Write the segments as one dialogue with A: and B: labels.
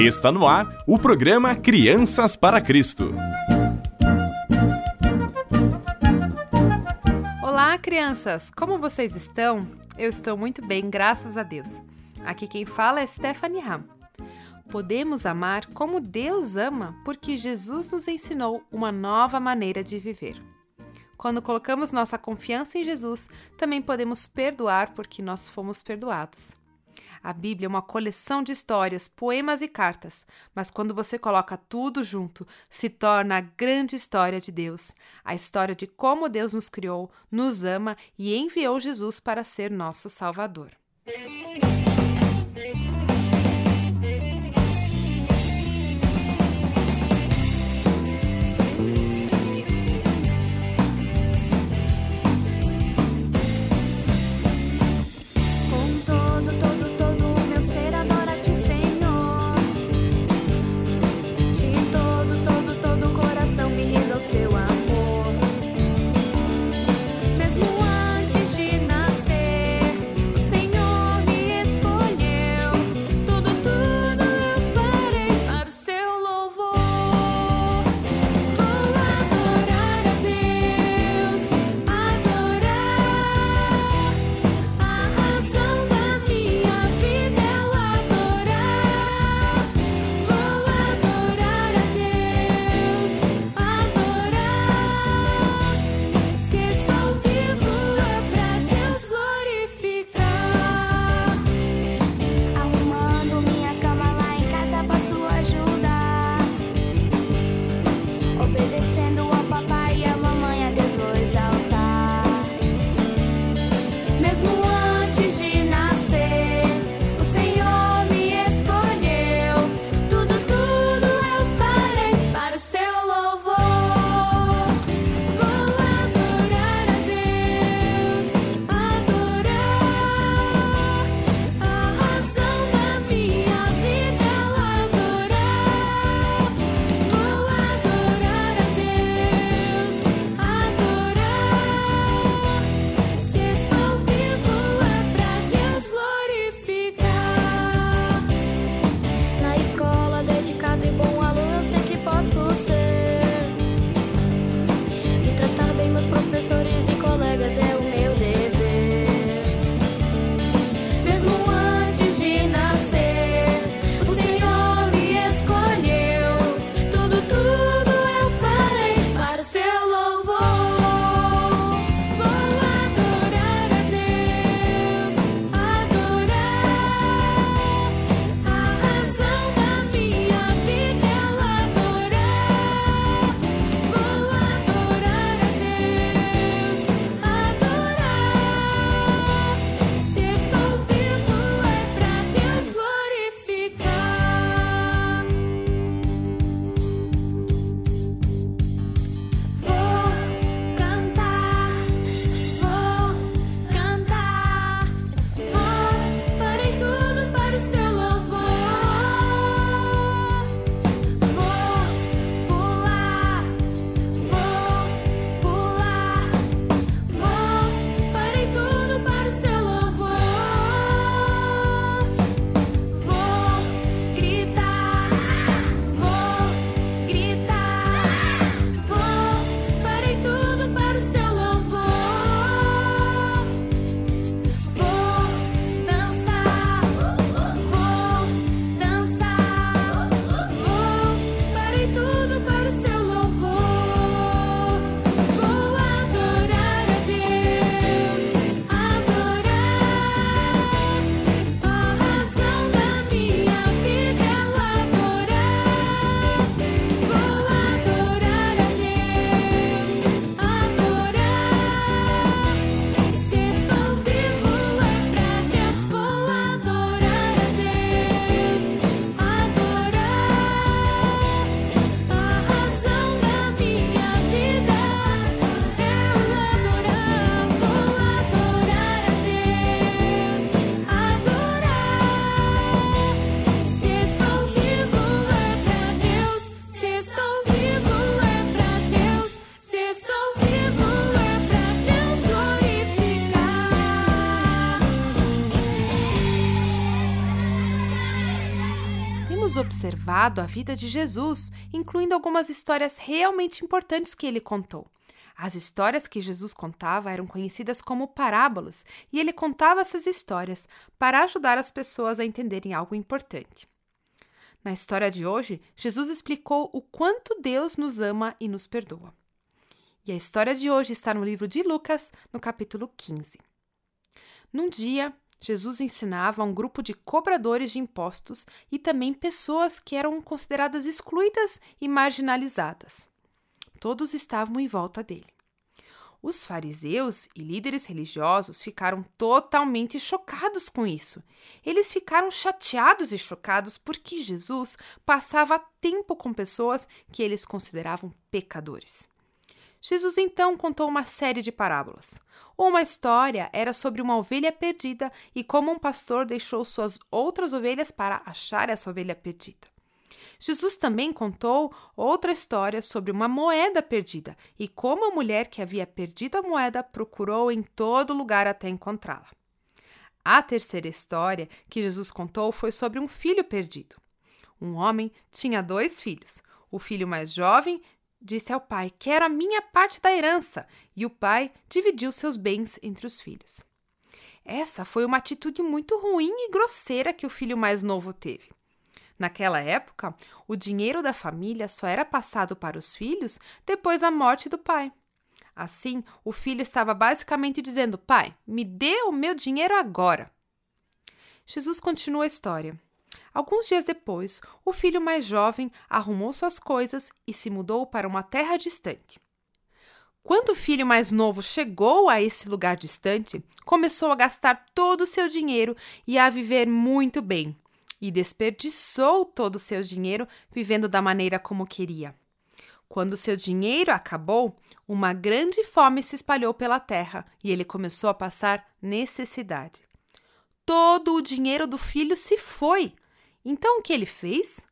A: Está no ar o programa Crianças para Cristo.
B: Olá, crianças! Como vocês estão? Eu estou muito bem, graças a Deus. Aqui quem fala é Stephanie Ham. Podemos amar como Deus ama porque Jesus nos ensinou uma nova maneira de viver. Quando colocamos nossa confiança em Jesus, também podemos perdoar porque nós fomos perdoados. A Bíblia é uma coleção de histórias, poemas e cartas, mas quando você coloca tudo junto, se torna a grande história de Deus, a história de como Deus nos criou, nos ama e enviou Jesus para ser nosso Salvador.
C: Observado a vida de Jesus, incluindo algumas histórias realmente importantes que ele contou. As histórias que Jesus contava eram conhecidas como parábolas, e ele contava essas histórias para ajudar as pessoas a entenderem algo importante. Na história de hoje, Jesus explicou o quanto Deus nos ama e nos perdoa. E a história de hoje está no livro de Lucas, no capítulo 15. Num dia, Jesus ensinava a um grupo de cobradores de impostos e também pessoas que eram consideradas excluídas e marginalizadas. Todos estavam em volta dele. Os fariseus e líderes religiosos ficaram totalmente chocados com isso. Eles ficaram chateados e chocados porque Jesus passava tempo com pessoas que eles consideravam pecadores. Jesus então contou uma série de parábolas. Uma história era sobre uma ovelha perdida e como um pastor deixou suas outras ovelhas para achar essa ovelha perdida. Jesus também contou outra história sobre uma moeda perdida e como a mulher que havia perdido a moeda procurou em todo lugar até encontrá-la. A terceira história que Jesus contou foi sobre um filho perdido. Um homem tinha dois filhos. O filho mais jovem disse ao pai: Quero a minha parte da herança. E o pai dividiu seus bens entre os filhos. Essa foi uma atitude muito ruim e grosseira que o filho mais novo teve. Naquela época, o dinheiro da família só era passado para os filhos depois da morte do pai. Assim, o filho estava basicamente dizendo: Pai, me dê o meu dinheiro agora. Jesus continua a história. Alguns dias depois, o filho mais jovem arrumou suas coisas e se mudou para uma terra distante. Quando o filho mais novo chegou a esse lugar distante, começou a gastar todo o seu dinheiro e a viver muito bem, e desperdiçou todo o seu dinheiro vivendo da maneira como queria. Quando seu dinheiro acabou, uma grande fome se espalhou pela terra e ele começou a passar necessidade. Todo o dinheiro do filho se foi. Então o que ele fez?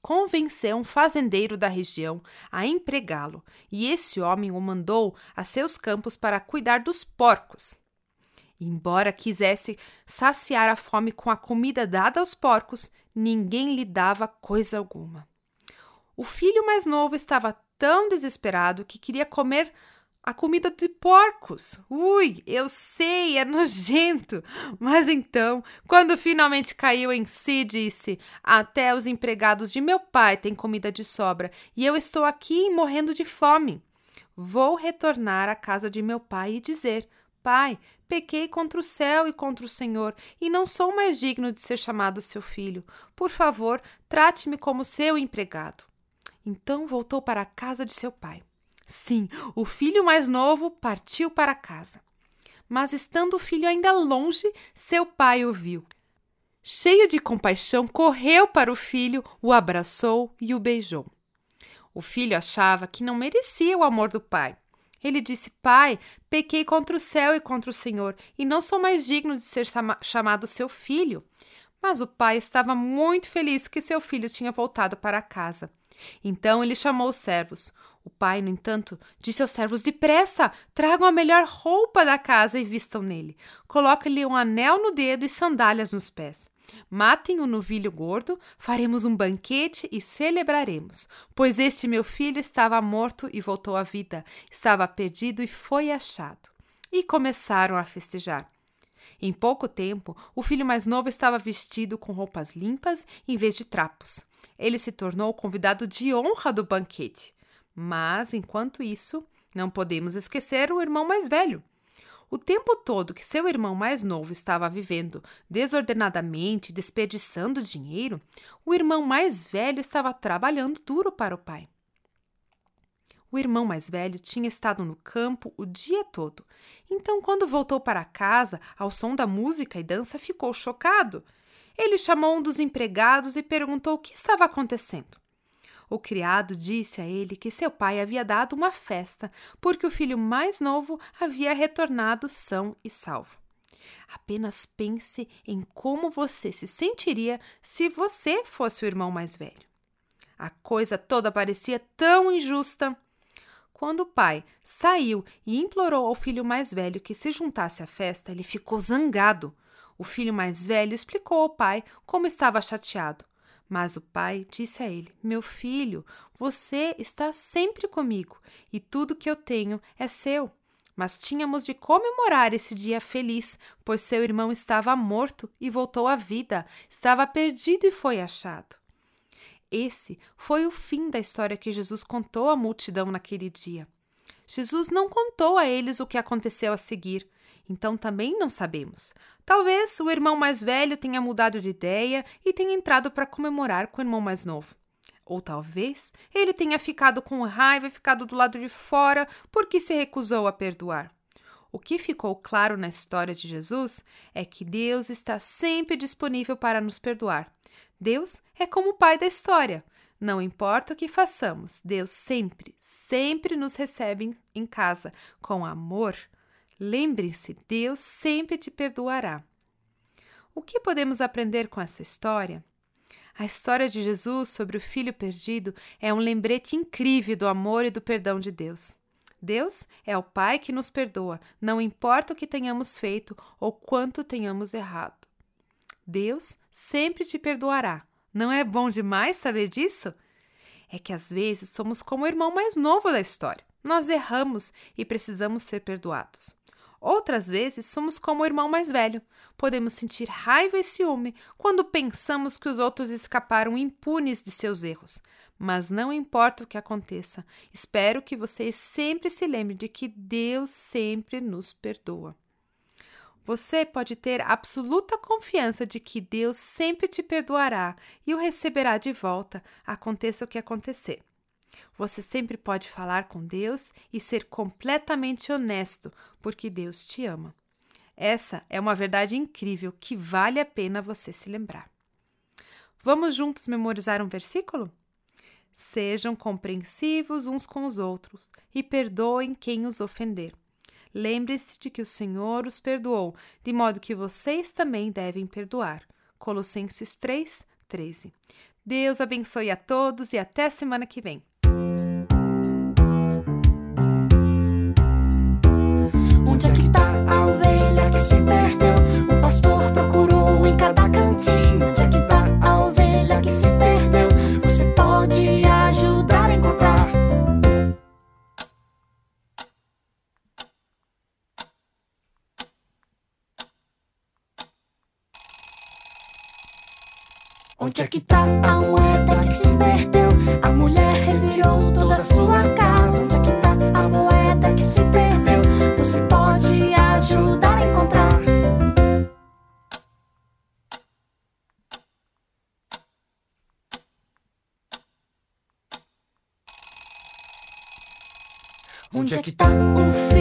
C: Convenceu um fazendeiro da região a empregá-lo, e esse homem o mandou a seus campos para cuidar dos porcos. Embora quisesse saciar a fome com a comida dada aos porcos, ninguém lhe dava coisa alguma. O filho mais novo estava tão desesperado que queria comer a comida de porcos. Ui, eu sei, é nojento. Mas então, quando finalmente caiu em si, disse: Até os empregados de meu pai têm comida de sobra e eu estou aqui morrendo de fome. Vou retornar à casa de meu pai e dizer: Pai, pequei contra o céu e contra o Senhor, e não sou mais digno de ser chamado seu filho. Por favor, trate-me como seu empregado. Então voltou para a casa de seu pai. Sim, o filho mais novo partiu para casa. Mas estando o filho ainda longe, seu pai o viu. Cheio de compaixão, correu para o filho, o abraçou e o beijou. O filho achava que não merecia o amor do pai ele disse: Pai, pequei contra o céu e contra o Senhor, e não sou mais digno de ser chamado seu filho. Mas o pai estava muito feliz que seu filho tinha voltado para casa. Então ele chamou os servos. O pai, no entanto, disse aos servos: Depressa, tragam a melhor roupa da casa e vistam nele. Coloquem-lhe um anel no dedo e sandálias nos pés. Matem o novilho gordo, faremos um banquete e celebraremos, pois este meu filho estava morto e voltou à vida, estava perdido e foi achado. E começaram a festejar. Em pouco tempo, o filho mais novo estava vestido com roupas limpas em vez de trapos. Ele se tornou o convidado de honra do banquete. Mas, enquanto isso, não podemos esquecer o irmão mais velho. O tempo todo que seu irmão mais novo estava vivendo desordenadamente, desperdiçando dinheiro, o irmão mais velho estava trabalhando duro para o pai. O irmão mais velho tinha estado no campo o dia todo, então, quando voltou para casa, ao som da música e dança, ficou chocado. Ele chamou um dos empregados e perguntou o que estava acontecendo. O criado disse a ele que seu pai havia dado uma festa porque o filho mais novo havia retornado são e salvo. Apenas pense em como você se sentiria se você fosse o irmão mais velho. A coisa toda parecia tão injusta. Quando o pai saiu e implorou ao filho mais velho que se juntasse à festa, ele ficou zangado. O filho mais velho explicou ao pai como estava chateado Mas o pai disse a ele: Meu filho, você está sempre comigo e tudo que eu tenho é seu. Mas tínhamos de comemorar esse dia feliz, pois seu irmão estava morto e voltou à vida, estava perdido e foi achado. Esse foi o fim da história que Jesus contou à multidão naquele dia. Jesus não contou a eles o que aconteceu a seguir, então também não sabemos. Talvez o irmão mais velho tenha mudado de ideia e tenha entrado para comemorar com o irmão mais novo. Ou talvez ele tenha ficado com raiva e ficado do lado de fora porque se recusou a perdoar. O que ficou claro na história de Jesus é que Deus está sempre disponível para nos perdoar. Deus é como o pai da história. Não importa o que façamos, Deus sempre, sempre nos recebe em casa com amor. Lembre-se, Deus sempre te perdoará. O que podemos aprender com essa história? A história de Jesus sobre o filho perdido é um lembrete incrível do amor e do perdão de Deus. Deus é o Pai que nos perdoa, não importa o que tenhamos feito ou quanto tenhamos errado. Deus sempre te perdoará. Não é bom demais saber disso? É que às vezes somos como o irmão mais novo da história. Nós erramos e precisamos ser perdoados. Outras vezes somos como o irmão mais velho. Podemos sentir raiva e ciúme quando pensamos que os outros escaparam impunes de seus erros. Mas não importa o que aconteça, espero que vocês sempre se lembrem de que Deus sempre nos perdoa. Você pode ter absoluta confiança de que Deus sempre te perdoará e o receberá de volta, aconteça o que acontecer. Você sempre pode falar com Deus e ser completamente honesto, porque Deus te ama. Essa é uma verdade incrível que vale a pena você se lembrar. Vamos juntos memorizar um versículo? Sejam compreensivos uns com os outros e perdoem quem os ofender. Lembre-se de que o Senhor os perdoou, de modo que vocês também devem perdoar. Colossenses 3, 13. Deus abençoe a todos e até semana que vem.
B: Onde é que tá a ovelha que se perdeu? Você pode ajudar a encontrar. Onde é que tá a moeda que se perdeu? A mulher revirou toda a sua casa. Onde é que tá a moeda que se perdeu? Você pode ajudar a encontrar. Onde é que tá o filho